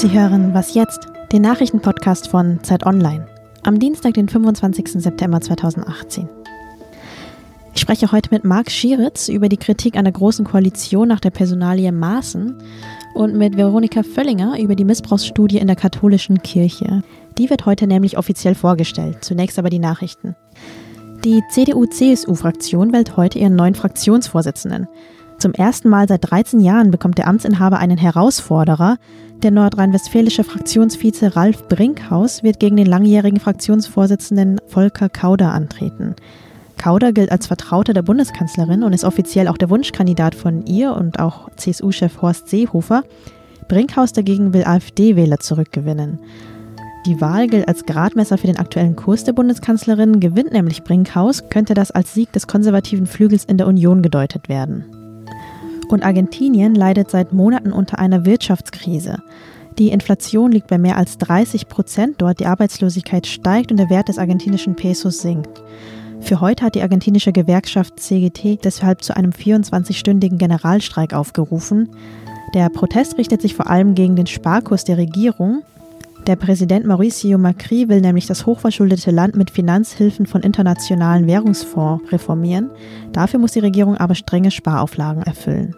Sie hören Was jetzt? Den Nachrichtenpodcast von Zeit Online. Am Dienstag, den 25. September 2018. Ich spreche heute mit Marc Schieritz über die Kritik an der Großen Koalition nach der Personalie Maaßen und mit Veronika Völlinger über die Missbrauchsstudie in der katholischen Kirche. Die wird heute nämlich offiziell vorgestellt. Zunächst aber die Nachrichten. Die CDU-CSU-Fraktion wählt heute ihren neuen Fraktionsvorsitzenden. Zum ersten Mal seit 13 Jahren bekommt der Amtsinhaber einen Herausforderer. Der nordrhein-westfälische Fraktionsvize Ralf Brinkhaus wird gegen den langjährigen Fraktionsvorsitzenden Volker Kauder antreten. Kauder gilt als Vertrauter der Bundeskanzlerin und ist offiziell auch der Wunschkandidat von ihr und auch CSU-Chef Horst Seehofer. Brinkhaus dagegen will AfD-Wähler zurückgewinnen. Die Wahl gilt als Gradmesser für den aktuellen Kurs der Bundeskanzlerin. Gewinnt nämlich Brinkhaus, könnte das als Sieg des konservativen Flügels in der Union gedeutet werden. Und Argentinien leidet seit Monaten unter einer Wirtschaftskrise. Die Inflation liegt bei mehr als 30 Prozent dort, die Arbeitslosigkeit steigt und der Wert des argentinischen Pesos sinkt. Für heute hat die argentinische Gewerkschaft CGT deshalb zu einem 24-stündigen Generalstreik aufgerufen. Der Protest richtet sich vor allem gegen den Sparkurs der Regierung. Der Präsident Mauricio Macri will nämlich das hochverschuldete Land mit Finanzhilfen von internationalen Währungsfonds reformieren. Dafür muss die Regierung aber strenge Sparauflagen erfüllen.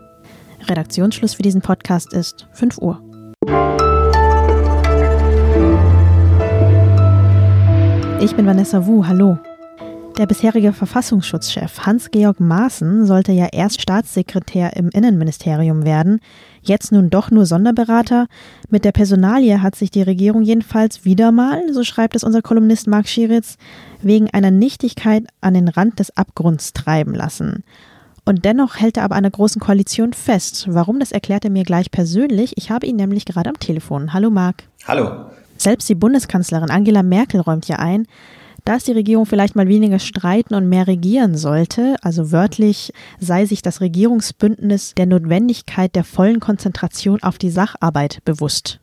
Redaktionsschluss für diesen Podcast ist 5 Uhr. Ich bin Vanessa Wu, hallo. Der bisherige Verfassungsschutzchef Hans-Georg Maaßen sollte ja erst Staatssekretär im Innenministerium werden, jetzt nun doch nur Sonderberater. Mit der Personalie hat sich die Regierung jedenfalls wieder mal, so schreibt es unser Kolumnist Marc Schieritz, wegen einer Nichtigkeit an den Rand des Abgrunds treiben lassen. Und dennoch hält er aber der großen Koalition fest. Warum, das erklärt er mir gleich persönlich. Ich habe ihn nämlich gerade am Telefon. Hallo Marc. Hallo. Selbst die Bundeskanzlerin Angela Merkel räumt ja ein, dass die Regierung vielleicht mal weniger streiten und mehr regieren sollte. Also wörtlich sei sich das Regierungsbündnis der Notwendigkeit der vollen Konzentration auf die Sacharbeit bewusst.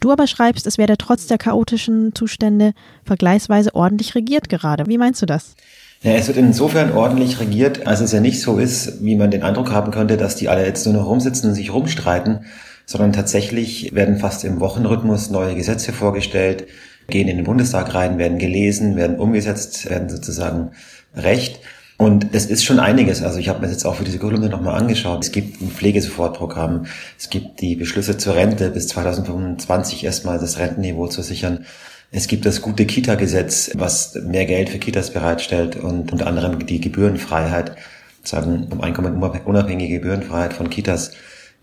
Du aber schreibst, es werde trotz der chaotischen Zustände vergleichsweise ordentlich regiert gerade. Wie meinst du das? Ja, es wird insofern ordentlich regiert, als es ja nicht so ist, wie man den Eindruck haben könnte, dass die alle jetzt nur noch rumsitzen und sich rumstreiten, sondern tatsächlich werden fast im Wochenrhythmus neue Gesetze vorgestellt, gehen in den Bundestag rein, werden gelesen, werden umgesetzt, werden sozusagen Recht. Und es ist schon einiges. Also ich habe mir das jetzt auch für diese Kolumne nochmal angeschaut. Es gibt ein Pflegesofortprogramm. Es gibt die Beschlüsse zur Rente bis 2025 erstmal das Rentenniveau zu sichern. Es gibt das gute Kita-Gesetz, was mehr Geld für Kitas bereitstellt und unter anderem die Gebührenfreiheit, sagen um Einkommen unabhängige Gebührenfreiheit von Kitas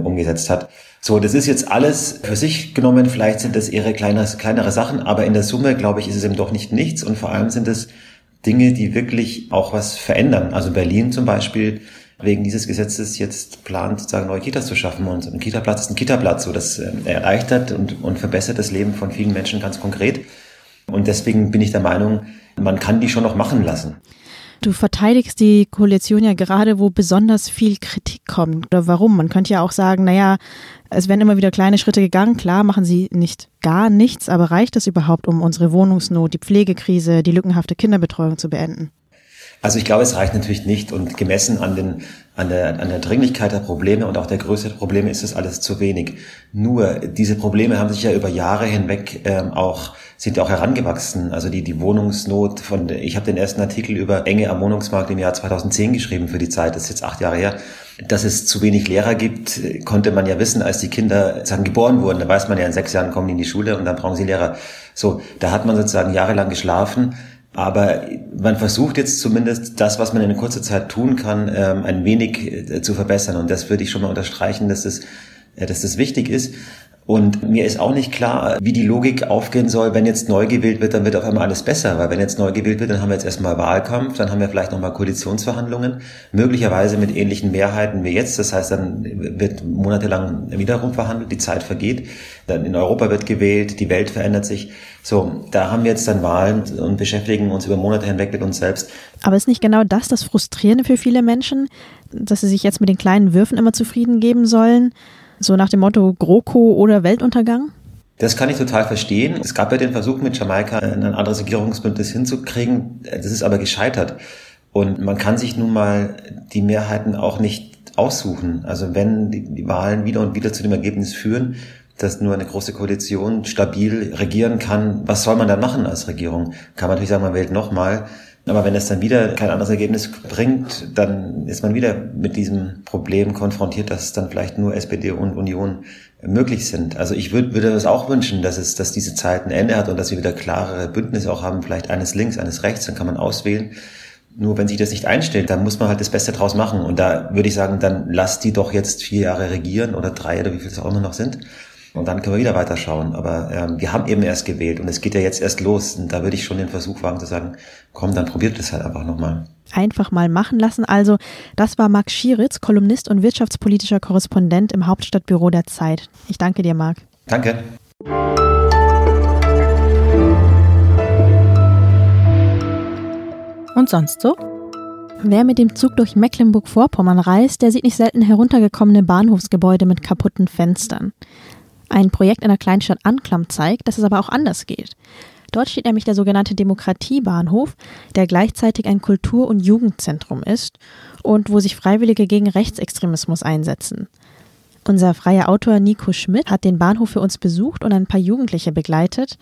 umgesetzt hat. So, das ist jetzt alles für sich genommen. Vielleicht sind das eher kleinere, kleinere Sachen, aber in der Summe, glaube ich, ist es eben doch nicht nichts. Und vor allem sind es Dinge, die wirklich auch was verändern. Also Berlin zum Beispiel wegen dieses Gesetzes jetzt plant, sozusagen neue Kitas zu schaffen. Und ein Kitaplatz ist ein Kitaplatz. So, das äh, erleichtert und, und verbessert das Leben von vielen Menschen ganz konkret. Und deswegen bin ich der Meinung, man kann die schon noch machen lassen. Du verteidigst die Koalition ja gerade, wo besonders viel Kritik kommt. Oder warum? Man könnte ja auch sagen, naja, es werden immer wieder kleine Schritte gegangen. Klar, machen sie nicht gar nichts, aber reicht es überhaupt, um unsere Wohnungsnot, die Pflegekrise, die lückenhafte Kinderbetreuung zu beenden? Also ich glaube, es reicht natürlich nicht und gemessen an, den, an, der, an der Dringlichkeit der Probleme und auch der Größe der Probleme ist das alles zu wenig. Nur diese Probleme haben sich ja über Jahre hinweg ähm, auch sind ja auch herangewachsen. Also die, die Wohnungsnot von, ich habe den ersten Artikel über Enge am Wohnungsmarkt im Jahr 2010 geschrieben für die Zeit, das ist jetzt acht Jahre her. Dass es zu wenig Lehrer gibt, konnte man ja wissen, als die Kinder sagen, geboren wurden. Da weiß man ja, in sechs Jahren kommen die in die Schule und dann brauchen sie Lehrer. So, da hat man sozusagen jahrelang geschlafen aber man versucht jetzt zumindest das, was man in kurzer Zeit tun kann, ähm, ein wenig äh, zu verbessern. Und das würde ich schon mal unterstreichen, dass das, äh, dass das wichtig ist. Und mir ist auch nicht klar, wie die Logik aufgehen soll, wenn jetzt neu gewählt wird, dann wird auf einmal alles besser. Weil wenn jetzt neu gewählt wird, dann haben wir jetzt erstmal Wahlkampf, dann haben wir vielleicht nochmal Koalitionsverhandlungen, möglicherweise mit ähnlichen Mehrheiten wie jetzt. Das heißt, dann wird monatelang wiederum verhandelt, die Zeit vergeht. Dann in Europa wird gewählt, die Welt verändert sich. So, da haben wir jetzt dann Wahlen und beschäftigen uns über Monate hinweg mit uns selbst. Aber ist nicht genau das das Frustrierende für viele Menschen, dass sie sich jetzt mit den kleinen Würfen immer zufrieden geben sollen? So nach dem Motto GroKo oder Weltuntergang? Das kann ich total verstehen. Es gab ja den Versuch mit Jamaika ein anderes Regierungsbündnis hinzukriegen. Das ist aber gescheitert. Und man kann sich nun mal die Mehrheiten auch nicht aussuchen. Also wenn die, Wahlen wieder und wieder zu dem Ergebnis führen, dass nur eine große Koalition stabil regieren kann. Was soll man dann machen als Regierung? Kann man natürlich sagen, man wählt nochmal. Aber wenn es dann wieder kein anderes Ergebnis bringt, dann ist man wieder mit diesem Problem konfrontiert, dass dann vielleicht nur SPD und Union möglich sind. Also ich würde, würde es auch wünschen, dass es, dass diese Zeit ein Ende hat und dass wir wieder klarere Bündnisse auch haben, vielleicht eines links, eines rechts, dann kann man auswählen. Nur wenn sich das nicht einstellt, dann muss man halt das Beste draus machen. Und da würde ich sagen, dann lass die doch jetzt vier Jahre regieren oder drei oder wie viel es auch immer noch sind. Und dann können wir wieder weiterschauen. Aber ähm, wir haben eben erst gewählt und es geht ja jetzt erst los. Und da würde ich schon den Versuch wagen zu sagen, komm, dann probiert es halt einfach nochmal. Einfach mal machen lassen. Also, das war Marc Schieritz, Kolumnist und wirtschaftspolitischer Korrespondent im Hauptstadtbüro der Zeit. Ich danke dir, Marc. Danke. Und sonst so? Wer mit dem Zug durch Mecklenburg-Vorpommern reist, der sieht nicht selten heruntergekommene Bahnhofsgebäude mit kaputten Fenstern. Ein Projekt in der Kleinstadt Anklam zeigt, dass es aber auch anders geht. Dort steht nämlich der sogenannte Demokratiebahnhof, der gleichzeitig ein Kultur- und Jugendzentrum ist und wo sich Freiwillige gegen Rechtsextremismus einsetzen. Unser freier Autor Nico Schmidt hat den Bahnhof für uns besucht und ein paar Jugendliche begleitet.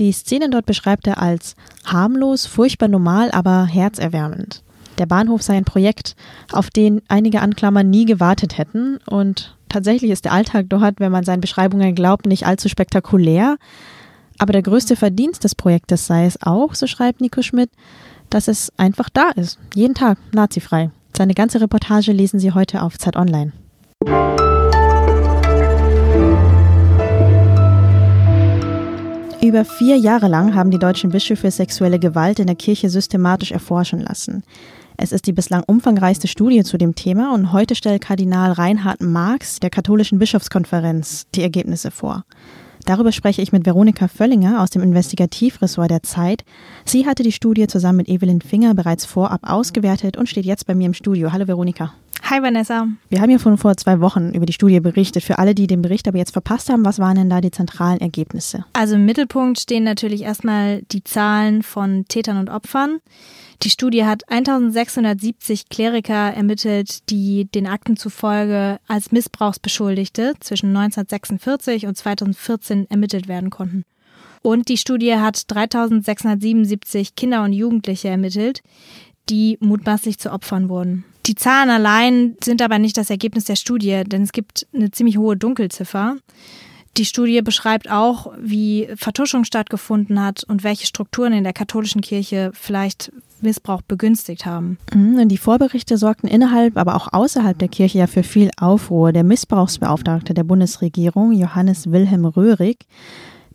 Die Szenen dort beschreibt er als harmlos, furchtbar normal, aber herzerwärmend. Der Bahnhof sei ein Projekt, auf den einige Anklammer nie gewartet hätten und tatsächlich ist der Alltag dort, wenn man seinen Beschreibungen glaubt, nicht allzu spektakulär. Aber der größte Verdienst des Projektes sei es auch, so schreibt Nico Schmidt, dass es einfach da ist. Jeden Tag, nazifrei. Seine ganze Reportage lesen Sie heute auf Zeit Online. Über vier Jahre lang haben die deutschen Bischöfe sexuelle Gewalt in der Kirche systematisch erforschen lassen. Es ist die bislang umfangreichste Studie zu dem Thema und heute stellt Kardinal Reinhard Marx der katholischen Bischofskonferenz die Ergebnisse vor. Darüber spreche ich mit Veronika Völlinger aus dem Investigativressort der Zeit. Sie hatte die Studie zusammen mit Evelyn Finger bereits vorab ausgewertet und steht jetzt bei mir im Studio. Hallo Veronika. Hi Vanessa. Wir haben ja von vor zwei Wochen über die Studie berichtet. Für alle, die den Bericht aber jetzt verpasst haben, was waren denn da die zentralen Ergebnisse? Also im Mittelpunkt stehen natürlich erstmal die Zahlen von Tätern und Opfern. Die Studie hat 1670 Kleriker ermittelt, die den Akten zufolge als Missbrauchsbeschuldigte zwischen 1946 und 2014 ermittelt werden konnten. Und die Studie hat 3677 Kinder und Jugendliche ermittelt, die mutmaßlich zu Opfern wurden. Die Zahlen allein sind aber nicht das Ergebnis der Studie, denn es gibt eine ziemlich hohe Dunkelziffer. Die Studie beschreibt auch, wie Vertuschung stattgefunden hat und welche Strukturen in der katholischen Kirche vielleicht Missbrauch begünstigt haben. Mhm, die Vorberichte sorgten innerhalb, aber auch außerhalb der Kirche ja für viel Aufruhr. Der Missbrauchsbeauftragte der Bundesregierung, Johannes Wilhelm Röhrig,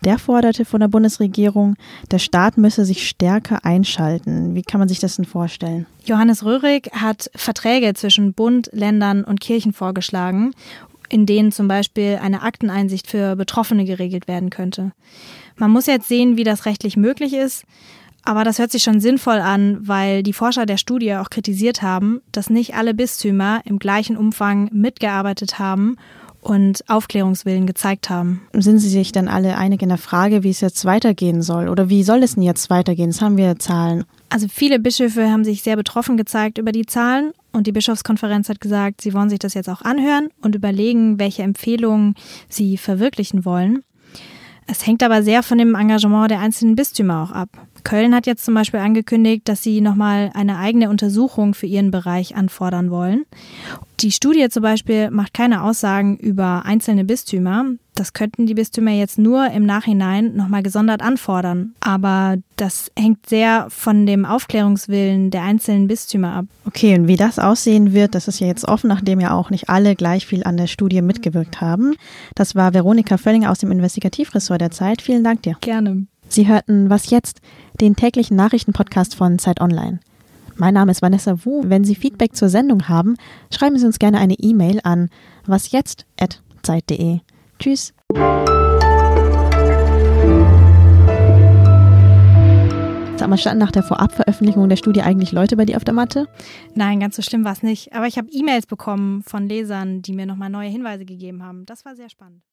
der forderte von der Bundesregierung, der Staat müsse sich stärker einschalten. Wie kann man sich das denn vorstellen? Johannes Röhrig hat Verträge zwischen Bund, Ländern und Kirchen vorgeschlagen in denen zum Beispiel eine Akteneinsicht für Betroffene geregelt werden könnte. Man muss jetzt sehen, wie das rechtlich möglich ist, aber das hört sich schon sinnvoll an, weil die Forscher der Studie auch kritisiert haben, dass nicht alle Bistümer im gleichen Umfang mitgearbeitet haben und Aufklärungswillen gezeigt haben. Sind Sie sich dann alle einig in der Frage, wie es jetzt weitergehen soll? Oder wie soll es denn jetzt weitergehen? Jetzt haben wir Zahlen. Also viele Bischöfe haben sich sehr betroffen gezeigt über die Zahlen und die Bischofskonferenz hat gesagt, sie wollen sich das jetzt auch anhören und überlegen, welche Empfehlungen sie verwirklichen wollen. Es hängt aber sehr von dem Engagement der einzelnen Bistümer auch ab. Köln hat jetzt zum Beispiel angekündigt, dass sie nochmal eine eigene Untersuchung für ihren Bereich anfordern wollen. Die Studie zum Beispiel macht keine Aussagen über einzelne Bistümer. Das könnten die Bistümer jetzt nur im Nachhinein nochmal gesondert anfordern. Aber das hängt sehr von dem Aufklärungswillen der einzelnen Bistümer ab. Okay, und wie das aussehen wird, das ist ja jetzt offen, nachdem ja auch nicht alle gleich viel an der Studie mitgewirkt haben. Das war Veronika Völlinger aus dem Investigativressort der Zeit. Vielen Dank dir. Gerne. Sie hörten Was jetzt? Den täglichen Nachrichtenpodcast von Zeit Online. Mein Name ist Vanessa Wu. Wenn Sie Feedback zur Sendung haben, schreiben Sie uns gerne eine E-Mail an wasjetzt.zeit.de. Tschüss. Sag mal, standen nach der Vorabveröffentlichung der Studie eigentlich Leute bei dir auf der Matte? Nein, ganz so schlimm war es nicht. Aber ich habe E-Mails bekommen von Lesern, die mir nochmal neue Hinweise gegeben haben. Das war sehr spannend.